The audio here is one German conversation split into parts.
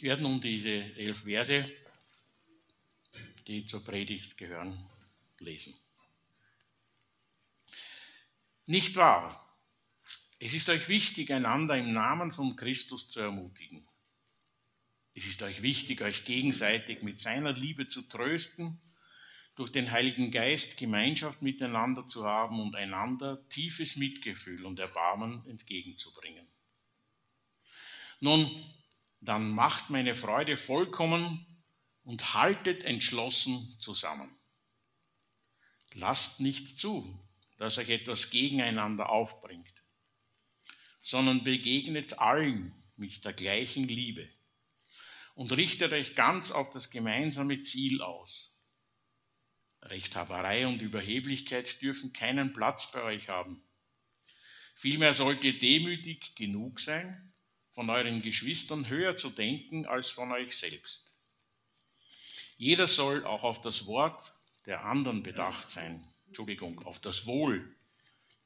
Ich werde nun diese elf Verse, die zur Predigt gehören, lesen. Nicht wahr? Es ist euch wichtig, einander im Namen von Christus zu ermutigen. Es ist euch wichtig, euch gegenseitig mit seiner Liebe zu trösten, durch den Heiligen Geist Gemeinschaft miteinander zu haben und einander tiefes Mitgefühl und Erbarmen entgegenzubringen. Nun, dann macht meine Freude vollkommen und haltet entschlossen zusammen. Lasst nicht zu, dass euch etwas gegeneinander aufbringt, sondern begegnet allen mit der gleichen Liebe und richtet euch ganz auf das gemeinsame Ziel aus. Rechthaberei und Überheblichkeit dürfen keinen Platz bei euch haben. Vielmehr sollt ihr demütig genug sein, von euren Geschwistern höher zu denken als von euch selbst. Jeder soll auch auf das Wort der anderen bedacht sein, Entschuldigung, auf das Wohl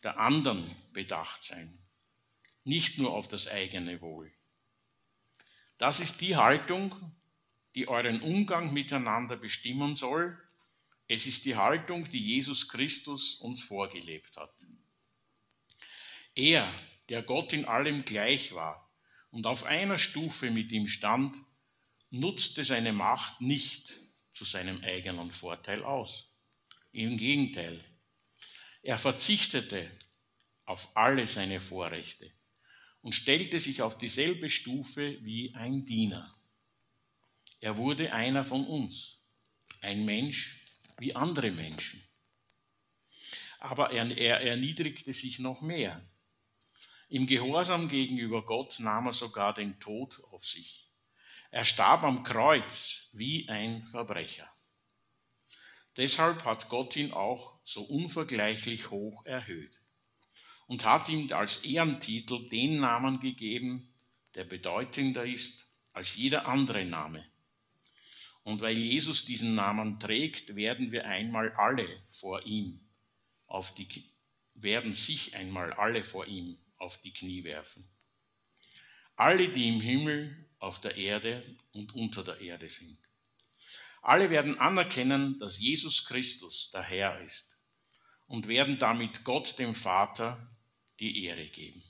der anderen bedacht sein, nicht nur auf das eigene Wohl. Das ist die Haltung, die euren Umgang miteinander bestimmen soll. Es ist die Haltung, die Jesus Christus uns vorgelebt hat. Er, der Gott in allem gleich war und auf einer Stufe mit ihm stand, nutzte seine Macht nicht zu seinem eigenen Vorteil aus. Im Gegenteil, er verzichtete auf alle seine Vorrechte und stellte sich auf dieselbe Stufe wie ein Diener. Er wurde einer von uns, ein Mensch wie andere Menschen. Aber er, er erniedrigte sich noch mehr. Im Gehorsam gegenüber Gott nahm er sogar den Tod auf sich. Er starb am Kreuz wie ein Verbrecher. Deshalb hat Gott ihn auch so unvergleichlich hoch erhöht und hat ihm als Ehrentitel den Namen gegeben, der bedeutender ist als jeder andere Name. Und weil Jesus diesen Namen trägt, werden wir einmal alle vor ihm auf die werden sich einmal alle vor ihm auf die Knie werfen. Alle, die im Himmel, auf der Erde und unter der Erde sind. Alle werden anerkennen, dass Jesus Christus der Herr ist und werden damit Gott dem Vater die Ehre geben.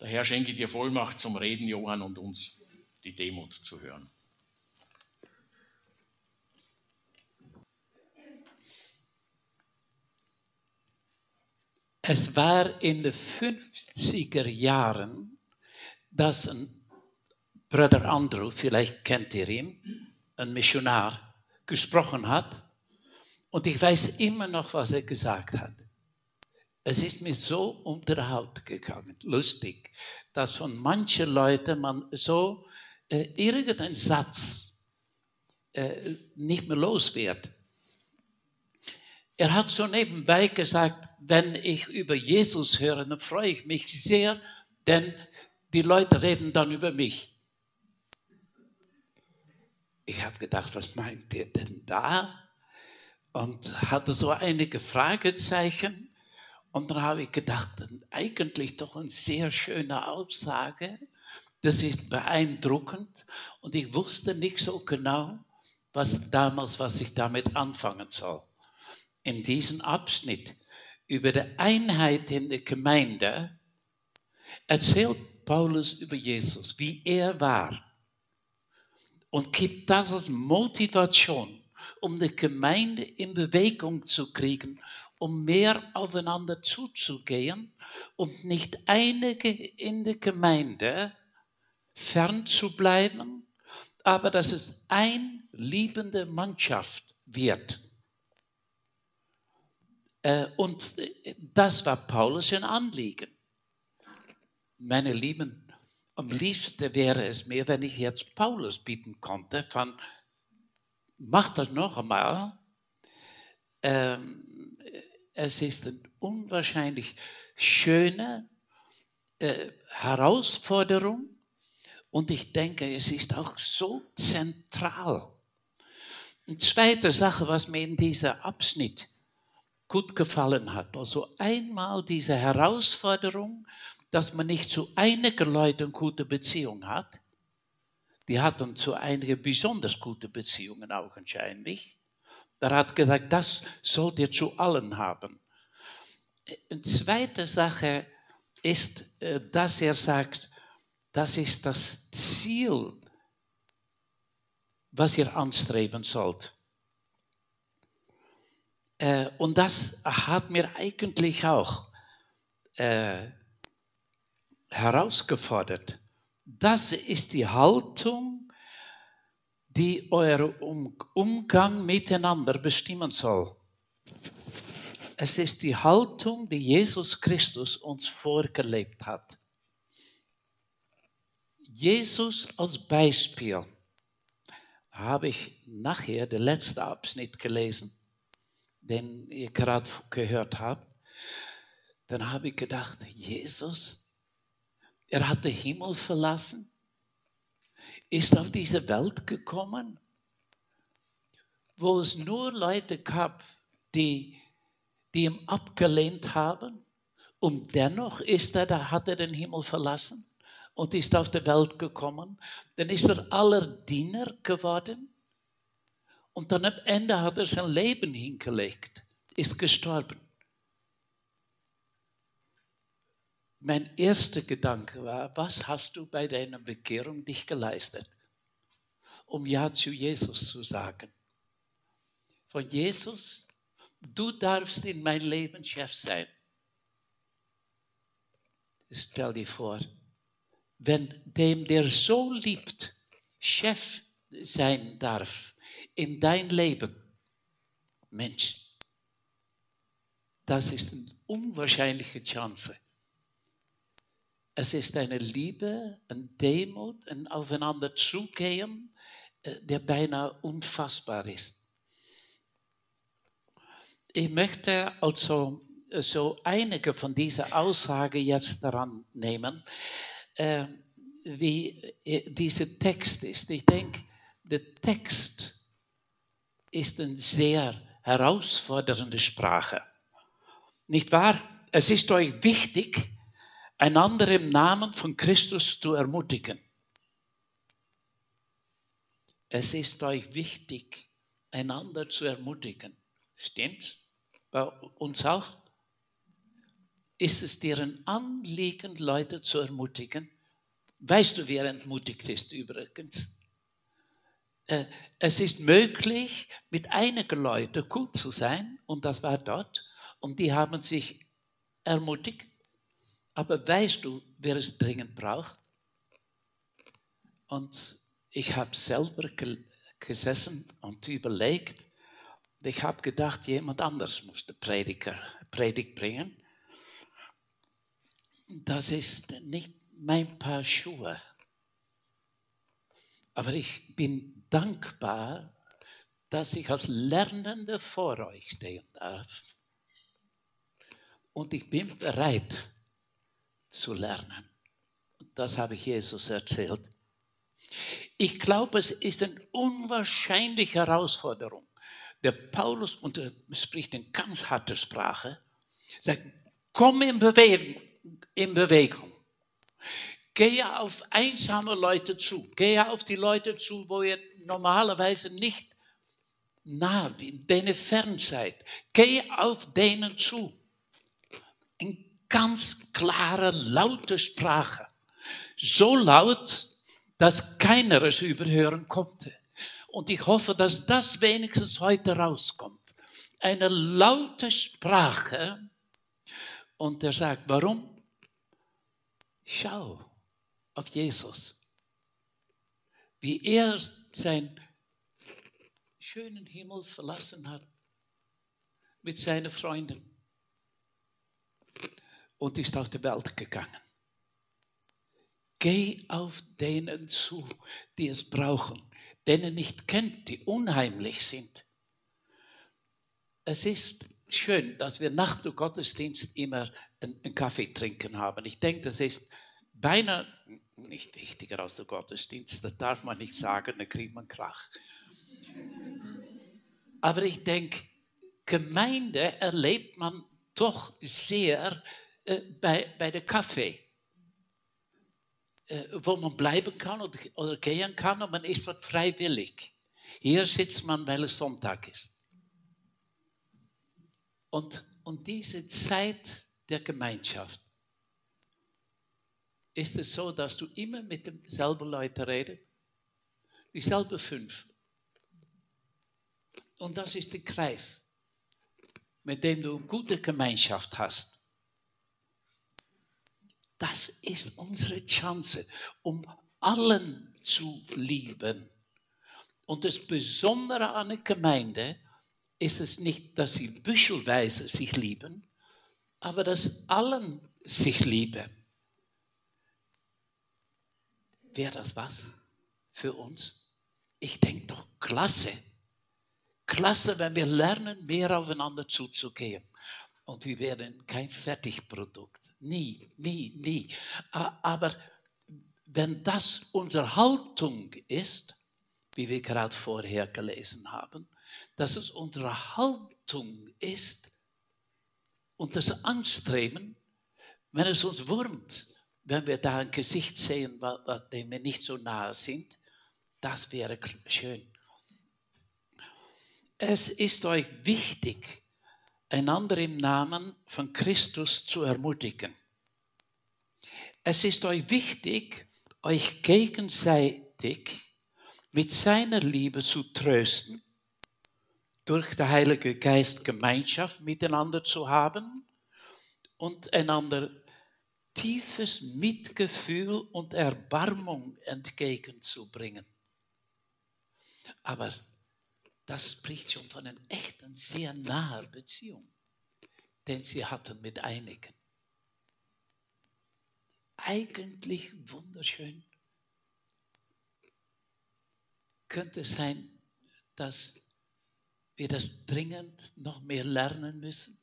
Der Herr schenke dir Vollmacht zum Reden, Johann, und uns die Demut zu hören. Es war in den 50er Jahren, dass ein Bruder Andrew, vielleicht kennt ihr ihn, ein Missionar, gesprochen hat und ich weiß immer noch, was er gesagt hat. Es ist mir so unter die Haut gegangen, lustig, dass von manchen Leuten man so äh, irgendeinen Satz äh, nicht mehr los wird. Er hat so nebenbei gesagt, wenn ich über Jesus höre, dann freue ich mich sehr, denn die Leute reden dann über mich. Ich habe gedacht, was meint ihr denn da? und hatte so einige Fragezeichen. Und dann habe ich gedacht, eigentlich doch eine sehr schöne Aussage. Das ist beeindruckend. Und ich wusste nicht so genau, was damals, was ich damit anfangen soll. In diesem Abschnitt über die Einheit in der Gemeinde erzählt Paulus über Jesus, wie er war. Und gibt das als Motivation um die Gemeinde in Bewegung zu kriegen, um mehr aufeinander zuzugehen und nicht einige in der Gemeinde fern zu bleiben, aber dass es eine liebende Mannschaft wird. Äh, und das war Paulus ein Anliegen. Meine Lieben, am liebsten wäre es mir, wenn ich jetzt Paulus bieten konnte, von mach das noch einmal. Ähm, es ist eine unwahrscheinlich schöne äh, Herausforderung und ich denke, es ist auch so zentral. Eine zweite Sache, was mir in diesem Abschnitt gut gefallen hat, also einmal diese Herausforderung, dass man nicht zu einigen Leuten gute Beziehung hat. Die hatten zu einigen besonders gute Beziehungen augenscheinlich. Da hat gesagt, das sollt ihr zu allen haben. Eine zweite Sache ist, äh, dass er sagt, das ist das Ziel, was ihr anstreben sollt. Äh, und das hat mir eigentlich auch äh, herausgefordert. Das ist die Haltung, die euer Umgang miteinander bestimmen soll. Es ist die Haltung, die Jesus Christus uns vorgelebt hat. Jesus als Beispiel habe ich nachher den letzten Abschnitt gelesen, den ihr gerade gehört habt. Dann habe ich gedacht, Jesus, er hat den Himmel verlassen, ist auf diese Welt gekommen, wo es nur Leute gab, die, die ihn abgelehnt haben. Und dennoch ist er, da hat er den Himmel verlassen und ist auf die Welt gekommen. Dann ist er aller Diener geworden. Und dann am Ende hat er sein Leben hingelegt, ist gestorben. Mein erster Gedanke war, was hast du bei deiner Bekehrung dich geleistet, um Ja zu Jesus zu sagen? Von Jesus, du darfst in mein Leben Chef sein. Stell dir vor, wenn dem, der so liebt, Chef sein darf in dein Leben, Mensch, das ist eine unwahrscheinliche Chance. Es ist eine Liebe, eine Demut, ein Aufeinander zugehen, äh, der beinahe unfassbar ist. Ich möchte also äh, so einige von diesen Aussagen jetzt daran nehmen, äh, wie dieser Text ist. Ich denke, der Text ist eine sehr herausfordernde Sprache. Nicht wahr? Es ist euch wichtig, einander im Namen von Christus zu ermutigen. Es ist euch wichtig, einander zu ermutigen. Stimmt's? Bei uns auch? Ist es dir ein Anliegen, Leute zu ermutigen? Weißt du, wer entmutigt ist übrigens? Äh, es ist möglich, mit einigen Leuten gut zu sein, und das war dort, und die haben sich ermutigt. Aber weißt du, wer es dringend braucht? Und ich habe selber gesessen und überlegt. Ich habe gedacht, jemand anders muss die Prediger, Predigt bringen. Das ist nicht mein Paar Schuhe. Aber ich bin dankbar, dass ich als Lernende vor euch stehen darf. Und ich bin bereit, zu lernen. Das habe ich Jesus erzählt. Ich glaube, es ist eine unwahrscheinliche Herausforderung. Der Paulus, und er spricht in ganz harter Sprache, sagt, komm in Bewegung, in Bewegung. Gehe auf einsame Leute zu. Gehe auf die Leute zu, wo ihr normalerweise nicht nah bin, denen fern seid. Gehe auf denen zu. In ganz klare, laute Sprache. So laut, dass keiner es überhören konnte. Und ich hoffe, dass das wenigstens heute rauskommt. Eine laute Sprache. Und er sagt, warum? Schau auf Jesus. Wie er seinen schönen Himmel verlassen hat mit seinen Freunden und ist aus der Welt gegangen. Geh auf denen zu, die es brauchen, denen nicht kennt, die unheimlich sind. Es ist schön, dass wir nach dem Gottesdienst immer einen Kaffee trinken haben. Ich denke, das ist beinahe nicht wichtiger als der Gottesdienst. Das darf man nicht sagen, da kriegt man Krach. Aber ich denke, Gemeinde erlebt man doch sehr äh, bei, bei der Kaffee. äh, wo man bleiben kann oder, oder gehen kann und man ist dort freiwillig. Hier sitzt man, weil es Sonntag ist. Und, und diese Zeit der Gemeinschaft ist es so, dass du immer mit demselben Leuten redest, dieselben fünf. Und das ist der Kreis, mit dem du eine gute Gemeinschaft hast. Das ist unsere Chance, um allen zu lieben. Und das Besondere an der Gemeinde ist es nicht, dass sie büschelweise sich lieben, aber dass allen sich lieben. Wäre das was für uns? Ich denke doch, klasse. Klasse, wenn wir lernen, mehr aufeinander zuzugehen. Und wir werden kein Fertigprodukt. Nie, nie, nie. Aber wenn das unsere Haltung ist, wie wir gerade vorher gelesen haben, dass es unsere Haltung ist und das Anstreben, wenn es uns wurmt, wenn wir da ein Gesicht sehen, dem wir nicht so nahe sind, das wäre schön. Es ist euch wichtig, einander im Namen von Christus zu ermutigen. Es ist euch wichtig, euch gegenseitig mit seiner Liebe zu trösten, durch den Heiligen Geist Gemeinschaft miteinander zu haben und einander tiefes Mitgefühl und Erbarmung entgegenzubringen. Aber das spricht schon von einer echten, sehr nahen Beziehung, den sie hatten mit einigen. Eigentlich wunderschön. Könnte es sein, dass wir das dringend noch mehr lernen müssen?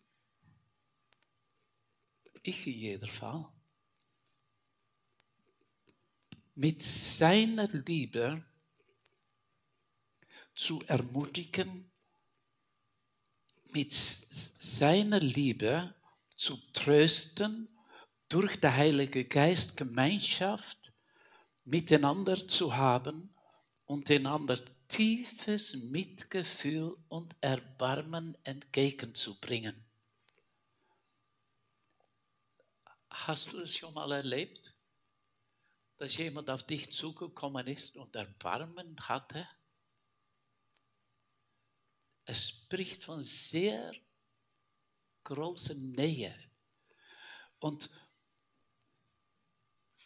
Ich in jeder Fall. Mit seiner Liebe zu ermutigen, mit seiner Liebe zu trösten, durch den Heiligen Geist Gemeinschaft miteinander zu haben und einander tiefes Mitgefühl und Erbarmen entgegenzubringen. Hast du es schon mal erlebt, dass jemand auf dich zugekommen ist und Erbarmen hatte? Es spricht von sehr großer Nähe. Und,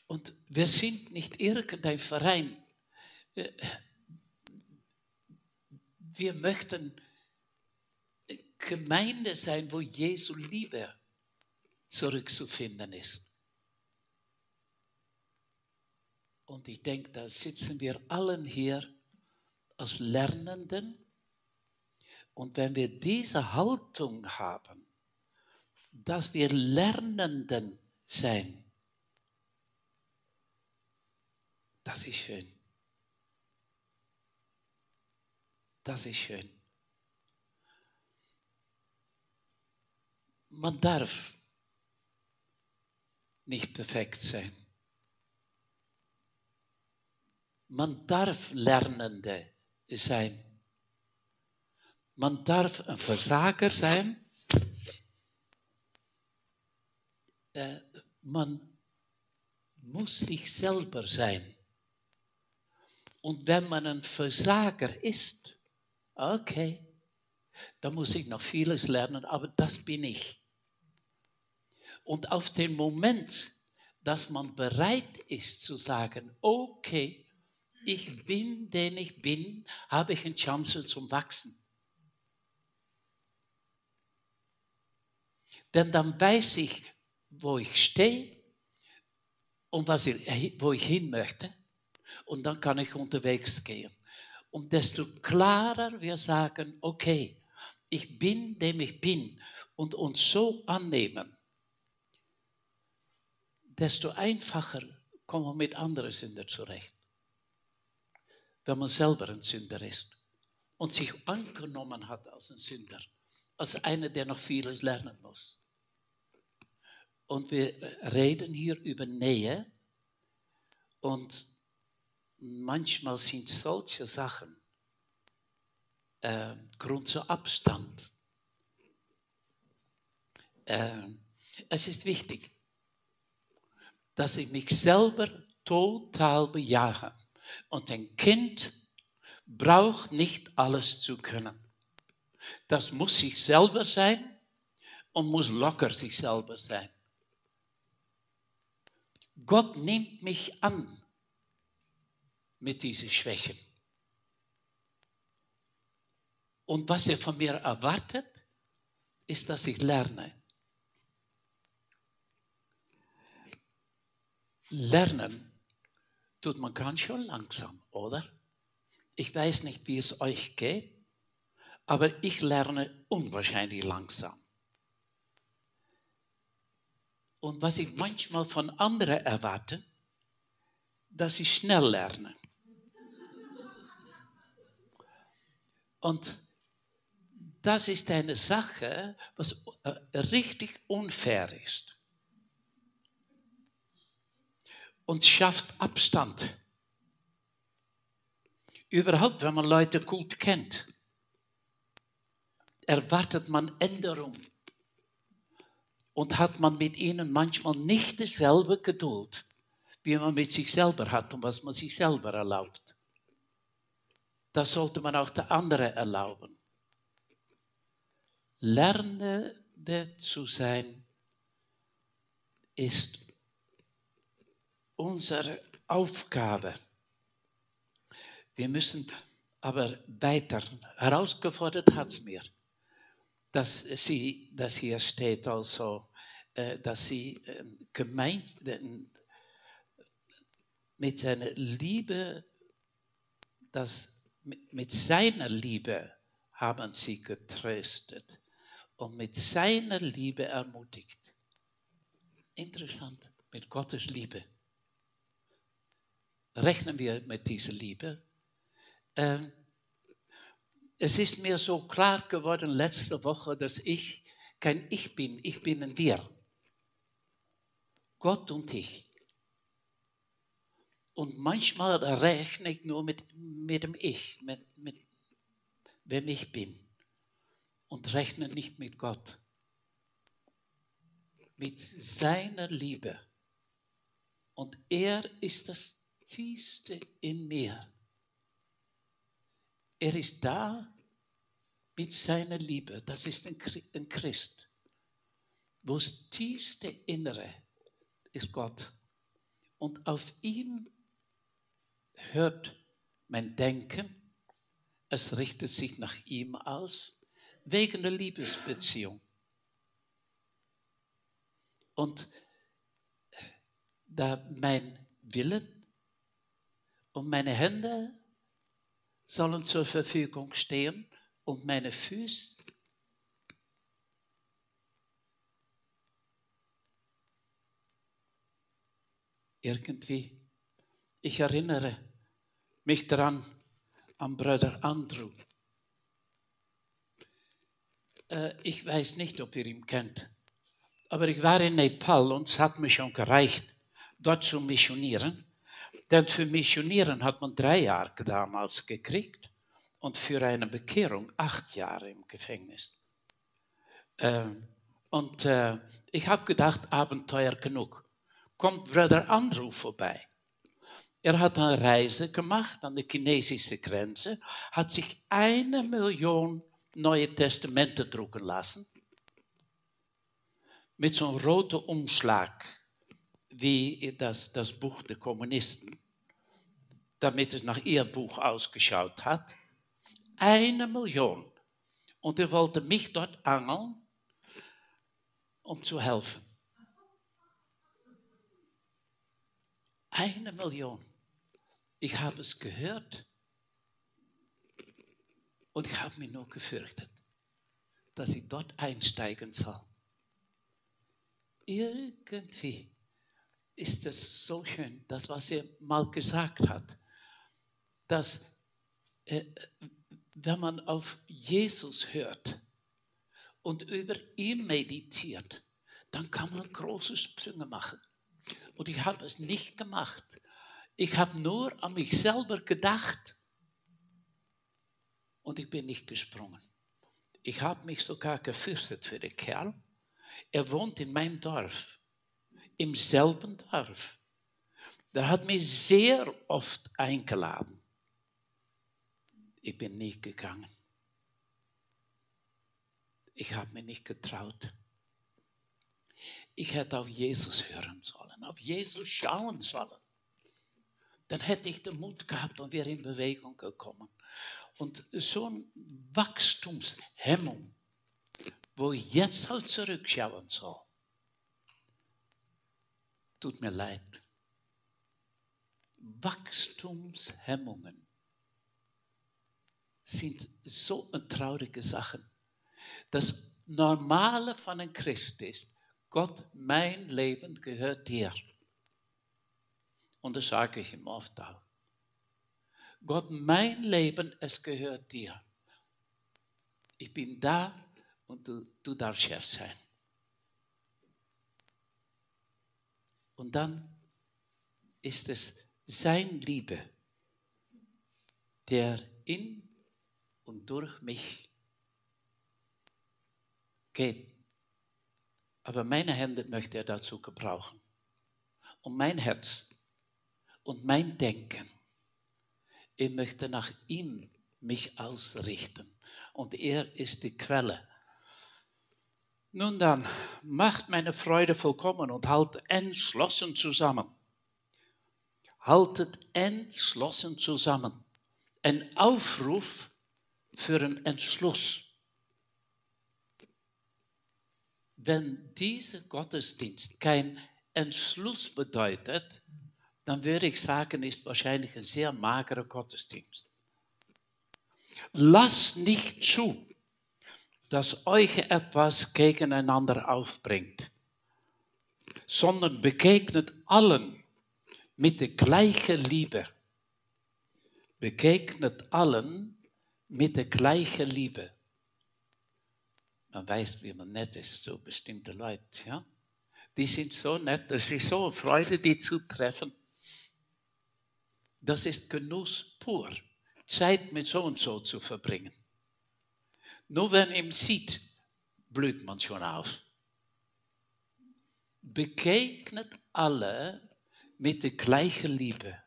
und wir sind nicht irgendein Verein. Wir möchten Gemeinde sein, wo Jesu Liebe zurückzufinden ist. Und ich denke, da sitzen wir allen hier als Lernenden und wenn wir diese Haltung haben, dass wir Lernenden sein, das ist schön. Das ist schön. Man darf nicht perfekt sein. Man darf Lernende sein. Man darf ein Versager sein. Äh, man muss sich selber sein. Und wenn man ein Versager ist, okay, da muss ich noch vieles lernen, aber das bin ich. Und auf den Moment, dass man bereit ist zu sagen, okay, ich bin, den ich bin, habe ich eine Chance zum Wachsen. Denn dann weiß ich, wo ich stehe und was ich, wo ich hin möchte. Und dann kann ich unterwegs gehen. Und desto klarer wir sagen, okay, ich bin, dem ich bin und uns so annehmen, desto einfacher kommen wir mit anderen Sündern zurecht. Wenn man selber ein Sünder ist und sich angenommen hat als ein Sünder als einer, der noch vieles lernen muss. Und wir reden hier über Nähe Und manchmal sind solche Sachen äh, Grund zu Abstand. Äh, es ist wichtig, dass ich mich selber total bejahe. Und ein Kind braucht nicht alles zu können. Das muss sich selber sein und muss locker sich selber sein. Gott nimmt mich an mit diesen Schwächen. Und was er von mir erwartet, ist, dass ich lerne. Lernen tut man ganz schön langsam, oder? Ich weiß nicht, wie es euch geht, aber ich lerne unwahrscheinlich langsam. Und was ich manchmal von anderen erwarte, dass ich schnell lerne. Und das ist eine Sache, was äh, richtig unfair ist. Und schafft Abstand. Überhaupt, wenn man Leute gut kennt, erwartet man Änderung. Und hat man mit ihnen manchmal nicht dieselbe Geduld, wie man mit sich selber hat und was man sich selber erlaubt. Das sollte man auch der anderen erlauben. Lernende zu sein ist unsere Aufgabe. Wir müssen aber weiter. Herausgefordert hat es mir, dass sie, dass hier steht also, äh, dass sie äh, gemeint, mit seiner Liebe, das, mit seiner Liebe haben sie getröstet und mit seiner Liebe ermutigt. Interessant, mit Gottes Liebe. Rechnen wir mit dieser Liebe? Ähm, es ist mir so klar geworden letzte Woche, dass ich kein Ich bin, ich bin ein Wir. Gott und ich. Und manchmal rechne ich nur mit, mit dem Ich, mit, mit wem ich bin und rechne nicht mit Gott. Mit seiner Liebe. Und er ist das Tiefste in mir. Er ist da mit seiner Liebe. Das ist ein Christ. Wo das tiefste Innere ist Gott. Und auf ihn hört mein Denken. Es richtet sich nach ihm aus wegen der Liebesbeziehung. Und da mein Willen und meine Hände sollen zur Verfügung stehen und meine Füße irgendwie. Ich erinnere mich daran an Bruder Andrew. Äh, ich weiß nicht, ob ihr ihn kennt, aber ich war in Nepal und es hat mir schon gereicht, dort zu missionieren. Denn für Missionieren hat man drei Jahre damals gekriegt und für eine Bekehrung acht Jahre im Gefängnis. Ähm, und äh, ich habe gedacht, Abenteuer genug. Kommt Bruder Andrew vorbei. Er hat eine Reise gemacht an die chinesische Grenze, hat sich eine Million Neue Testamente drucken lassen. Mit so einem roten Umschlag, wie das, das Buch der Kommunisten, damit es nach ihr Buch ausgeschaut hat. Eine Million. Und er wollte mich dort angeln, um zu helfen. Eine Million. Ich habe es gehört. Und ich habe mich nur gefürchtet, dass ich dort einsteigen soll. Irgendwie ist es so schön, das, was er mal gesagt hat, dass äh, wenn man auf Jesus hört und über ihn meditiert, dann kann man große Sprünge machen. Und ich habe es nicht gemacht. Ich habe nur an mich selber gedacht und ich bin nicht gesprungen. Ich habe mich sogar gefürchtet für den Kerl. Er wohnt in meinem Dorf, im selben Dorf. Der hat mich sehr oft eingeladen. Ich bin nicht gegangen. Ich habe mich nicht getraut. Ich hätte auf Jesus hören sollen, auf Jesus schauen sollen. Dann hätte ich den Mut gehabt und wäre in Bewegung gekommen. Und so eine Wachstumshemmung, wo ich jetzt auch zurückschauen soll, tut mir leid. Wachstumshemmungen sind so eine traurige Sache. Das Normale von einem Christ ist, Gott, mein Leben gehört dir. Und das sage ich ihm oft auch. Gott, mein Leben, es gehört dir. Ich bin da und du, du darfst Chef sein. Und dann ist es sein Liebe, der in und durch mich geht. Aber meine Hände möchte er dazu gebrauchen. Und mein Herz und mein Denken. Ich möchte nach ihm mich ausrichten. Und er ist die Quelle. Nun dann, macht meine Freude vollkommen und haltet entschlossen zusammen. Haltet entschlossen zusammen. Ein Aufruf für einen Entschluss. Wenn dieser Gottesdienst kein Entschluss bedeutet, dann würde ich sagen, ist wahrscheinlich ein sehr magerer Gottesdienst. Lasst nicht zu, dass euch etwas gegeneinander aufbringt, sondern begegnet allen mit der gleichen Liebe. Begegnet allen mit der gleichen Liebe. Man weiß, wie man nett ist, so bestimmte Leute, ja. Die sind so nett, es ist so eine Freude, die zu treffen. Das ist Genuss pur, Zeit mit so und so zu verbringen. Nur wenn ihm sieht, blüht man schon auf. Begegnet alle mit der gleichen Liebe.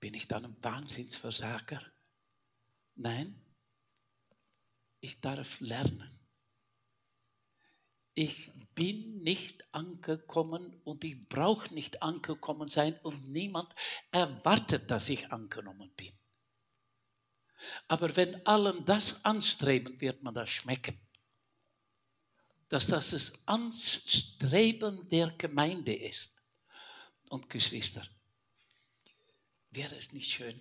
Bin ich dann ein Wahnsinnsversager? Nein, ich darf lernen ich bin nicht angekommen und ich brauche nicht angekommen sein und niemand erwartet, dass ich angenommen bin. Aber wenn allen das anstreben, wird man das schmecken. Dass das das Anstreben der Gemeinde ist. Und Geschwister, wäre es nicht schön,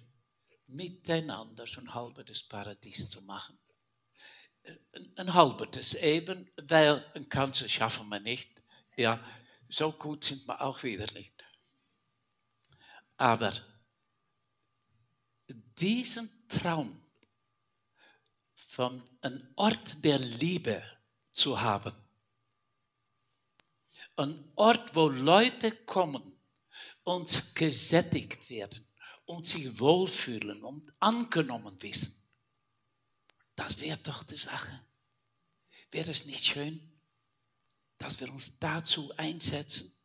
miteinander so ein halbes Paradies zu machen? ein halbes eben, weil ein ganzes schaffen wir nicht. Ja, so gut sind wir auch wieder nicht. Aber diesen Traum von einem Ort der Liebe zu haben, ein Ort, wo Leute kommen und gesättigt werden und sich wohlfühlen und angenommen wissen das wäre doch die Sache. Wäre es nicht schön, dass wir uns dazu einsetzen?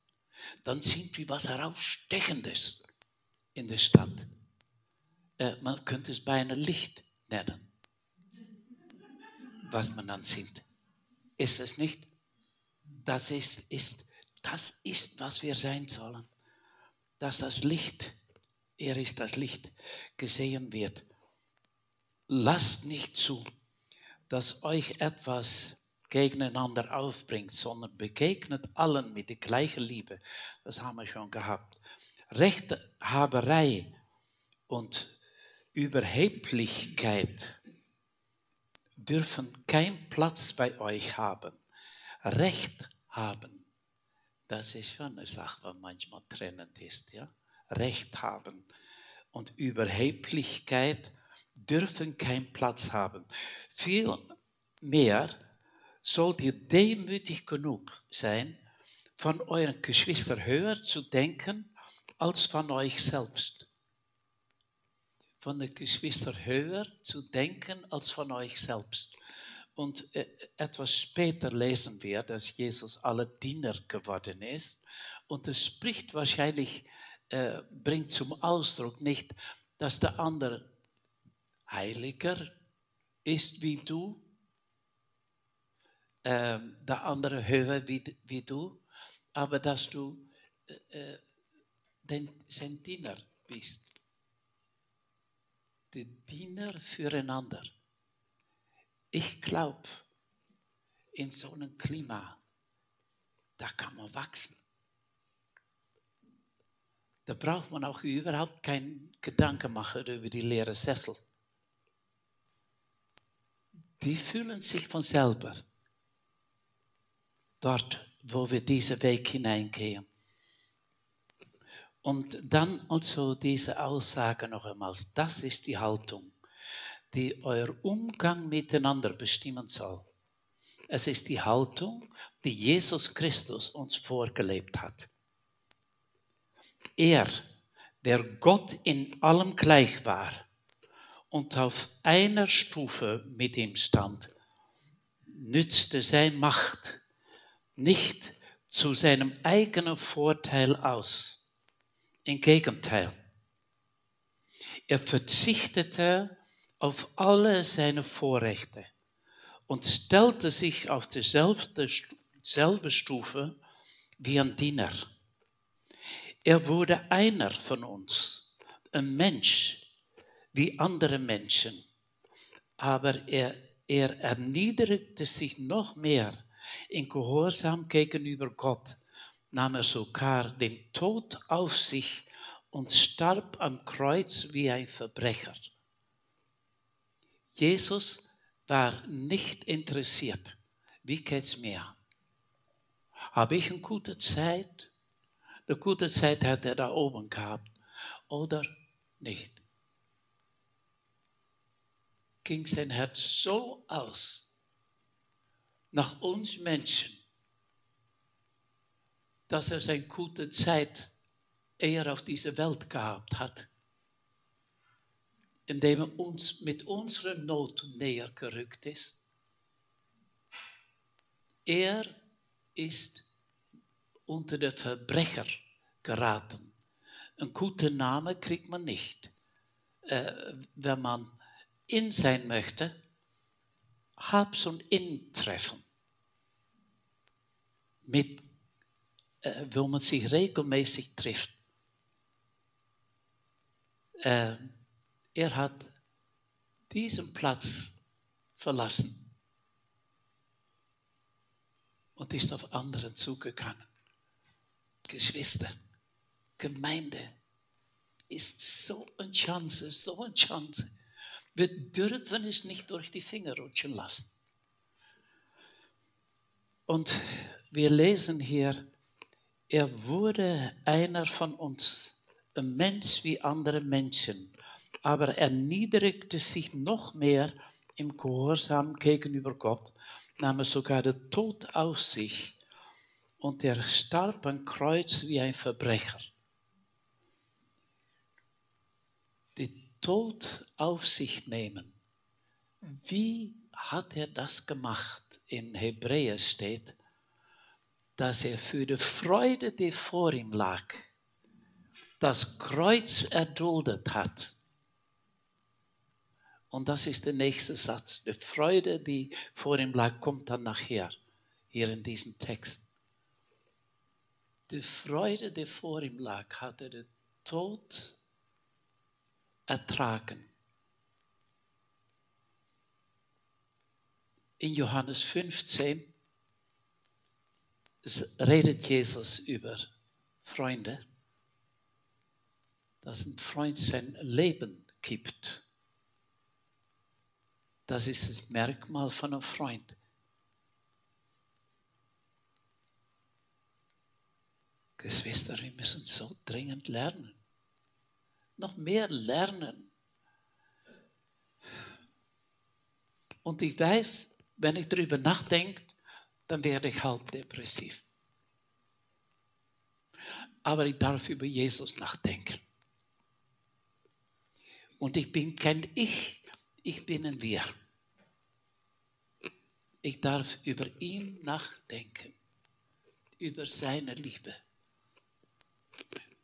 Dann sind wir was herausstechendes in der Stadt. Äh, man könnte es beinahe Licht nennen, was man dann sind. Ist es nicht? Das ist, ist, das ist, was wir sein sollen. Dass das Licht, er ist das Licht, gesehen wird lasst nicht zu, dass euch etwas gegeneinander aufbringt, sondern begegnet allen mit der gleichen Liebe. Das haben wir schon gehabt. Rechthaberei und Überheblichkeit dürfen keinen Platz bei euch haben. Recht haben, das ist schon eine Sache, die manchmal trennend ist. Ja? Recht haben und Überheblichkeit dürfen keinen Platz haben. Vielmehr sollt ihr demütig genug sein, von euren Geschwistern höher zu denken als von euch selbst. Von den Geschwistern höher zu denken als von euch selbst. Und äh, etwas später lesen wir, dass Jesus alle Diener geworden ist. Und es spricht wahrscheinlich, äh, bringt zum Ausdruck nicht, dass der andere heiliger ist wie du, äh, der andere höher wie, wie du, aber dass du äh, äh den, sein Diener bist. Der Diener füreinander. Ich glaube, in so einem Klima, da kann man wachsen. Da braucht man auch überhaupt keinen Gedanken machen über die leeren Sessel. Die fühlen sich von selber dort, wo wir diesen Weg hineingehen. Und dann also diese Aussage noch einmal, das ist die Haltung, die euer Umgang miteinander bestimmen soll. Es ist die Haltung, die Jesus Christus uns vorgelebt hat. Er, der Gott in allem gleich war und auf einer Stufe mit ihm stand, nützte seine Macht nicht zu seinem eigenen Vorteil aus im Gegenteil. Er verzichtete auf alle seine Vorrechte und stellte sich auf dieselbe Stufe wie ein Diener. Er wurde einer von uns, ein Mensch wie andere Menschen, aber er, er erniedrigte sich noch mehr in Gehorsam gegenüber Gott nahm er sogar den Tod auf sich und starb am Kreuz wie ein Verbrecher. Jesus war nicht interessiert. Wie geht's mir? Habe ich eine gute Zeit? Eine gute Zeit hat er da oben gehabt oder nicht? Ging sein Herz so aus nach uns Menschen, dass er seine gute Zeit eher auf dieser Welt gehabt hat, indem er uns mit unserer Not näher gerückt ist. Er ist unter die Verbrecher geraten. Ein guter Name kriegt man nicht, äh, wenn man in sein möchte. Habs und In treffen mit wo man sich regelmäßig trifft. Äh, er hat diesen Platz verlassen und ist auf anderen zugegangen. Geschwister, Gemeinde ist so eine Chance, so eine Chance. Wir dürfen es nicht durch die Finger rutschen lassen. Und wir lesen hier, er wurde einer von uns, ein Mensch wie andere Menschen, aber er niedrigte sich noch mehr im Gehorsam gegenüber Gott, nahm sogar den Tod auf sich und er starb am Kreuz wie ein Verbrecher. Den Tod auf sich nehmen. Wie hat er das gemacht? In Hebräer steht, dass er für die Freude, die vor ihm lag, das Kreuz erduldet hat. Und das ist der nächste Satz. Die Freude, die vor ihm lag, kommt dann nachher, hier in diesem Text. Die Freude, die vor ihm lag, hat er den Tod ertragen. In Johannes 15 redet Jesus über Freunde, dass ein Freund sein Leben gibt. Das ist das Merkmal von einem Freund. Geschwister, wir müssen so dringend lernen. Noch mehr lernen. Und ich weiß, wenn ich darüber nachdenke, dann werde ich halb depressiv. aber ich darf über Jesus nachdenken. Und ich bin kein Ich, ich bin ein Wir. Ich darf über ihn nachdenken, über seine Liebe.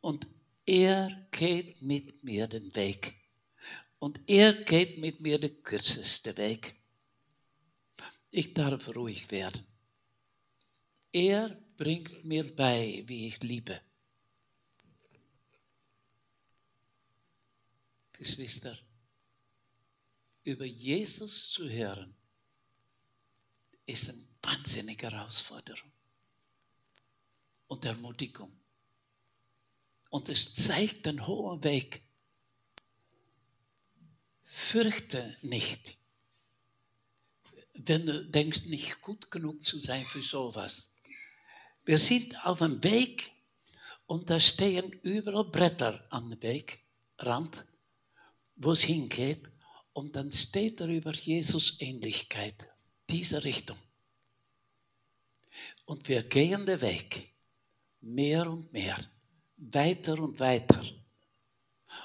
Und er geht mit mir den Weg. Und er geht mit mir den kürzesten Weg. Ich darf ruhig werden. Er bringt mir bei, wie ich liebe. Geschwister, über Jesus zu hören, ist eine wahnsinnige Herausforderung und Ermutigung. Und es zeigt einen hohen Weg. Fürchte nicht, wenn du denkst, nicht gut genug zu sein für sowas. Wir sind auf einem Weg und da stehen überall Bretter dem Wegrand, wo es hingeht. Und dann steht darüber Jesus Ähnlichkeit, diese Richtung. Und wir gehen den Weg mehr und mehr, weiter und weiter.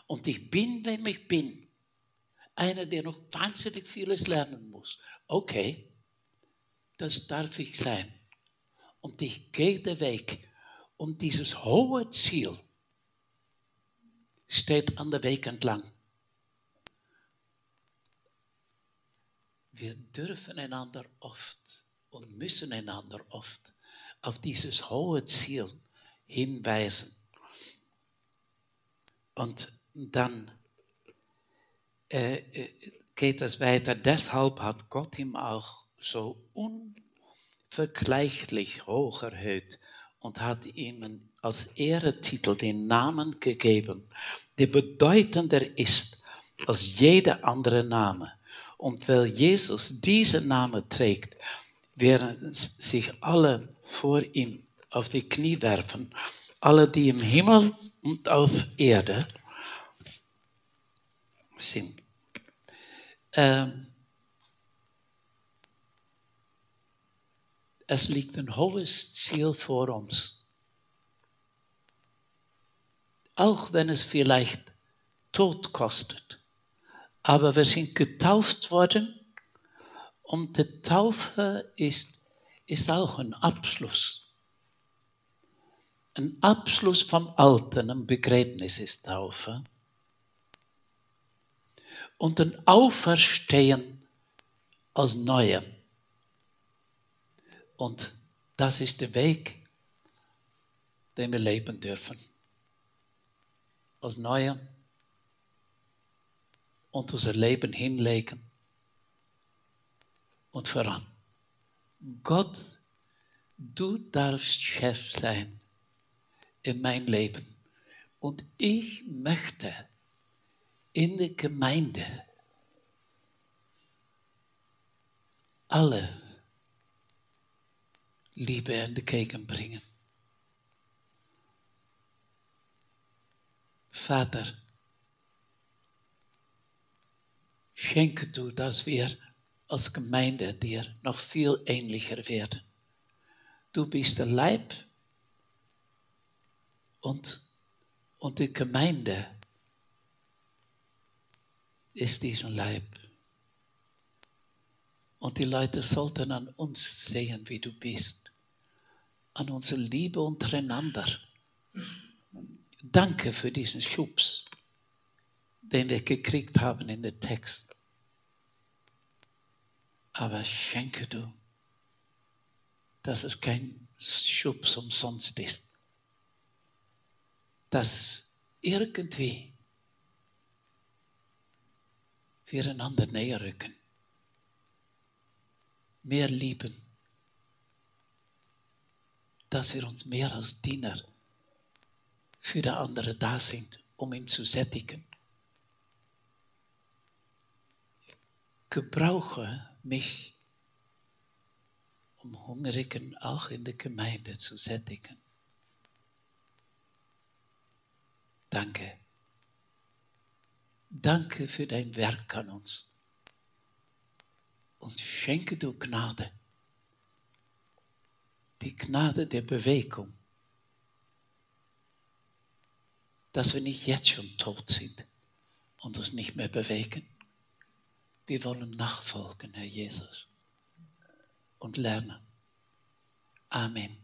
Und ich bin, wem ich bin, einer, der noch wahnsinnig vieles lernen muss. Okay, das darf ich sein. Und ich gehe Weg. Und dieses hohe Ziel steht an der Weg entlang. Wir dürfen einander oft und müssen einander oft auf dieses hohe Ziel hinweisen. Und dann äh, äh, geht es weiter. Deshalb hat Gott ihm auch so unvergleichlich hoch erhöht und hat ihm als Ehretitel den Namen gegeben, der bedeutender ist als jeder andere Name. Und weil Jesus diesen Namen trägt, werden sich alle vor ihm auf die Knie werfen, alle, die im Himmel und auf Erde sind. Ähm, es liegt ein hohes Ziel vor uns. Auch wenn es vielleicht Tod kostet. Aber wir sind getauft worden und die Taufe ist, ist auch ein Abschluss. Ein Abschluss vom Alten, ein Begräbnis ist Taufe. Und ein Auferstehen als Neuem. Und das ist der Weg, den wir leben dürfen. Als Neuem. Und unser Leben hinlegen und voran. Gott, du darfst Chef sein in mein Leben. Und ich möchte in der Gemeinde alle Liebe entgegenbringen. Vater, schenke du, dass wir als Gemeinde dir noch viel ähnlicher werden. Du bist der Leib und, und die Gemeinde ist diesen Leib. Und die Leute sollten an uns sehen, wie du bist. An unsere Liebe untereinander. Danke für diesen Schubs, den wir gekriegt haben in den Text. Aber schenke du, dass es kein Schubs umsonst ist. Dass irgendwie wir einander näher rücken. Mehr lieben. Dass wir uns mehr als Diener für den anderen da sind, um ihn zu sättigen. Gebrauche mich, um Hungrigen auch in der Gemeinde zu sättigen. Danke. Danke für dein Werk an uns. Und schenke du Gnade. Die Gnade der Bewegung. dass wir nicht jetzt schon tot sind und uns nicht mehr bewegen. Wir wollen nachfolgen, Herr Jesus, und lernen. Amen.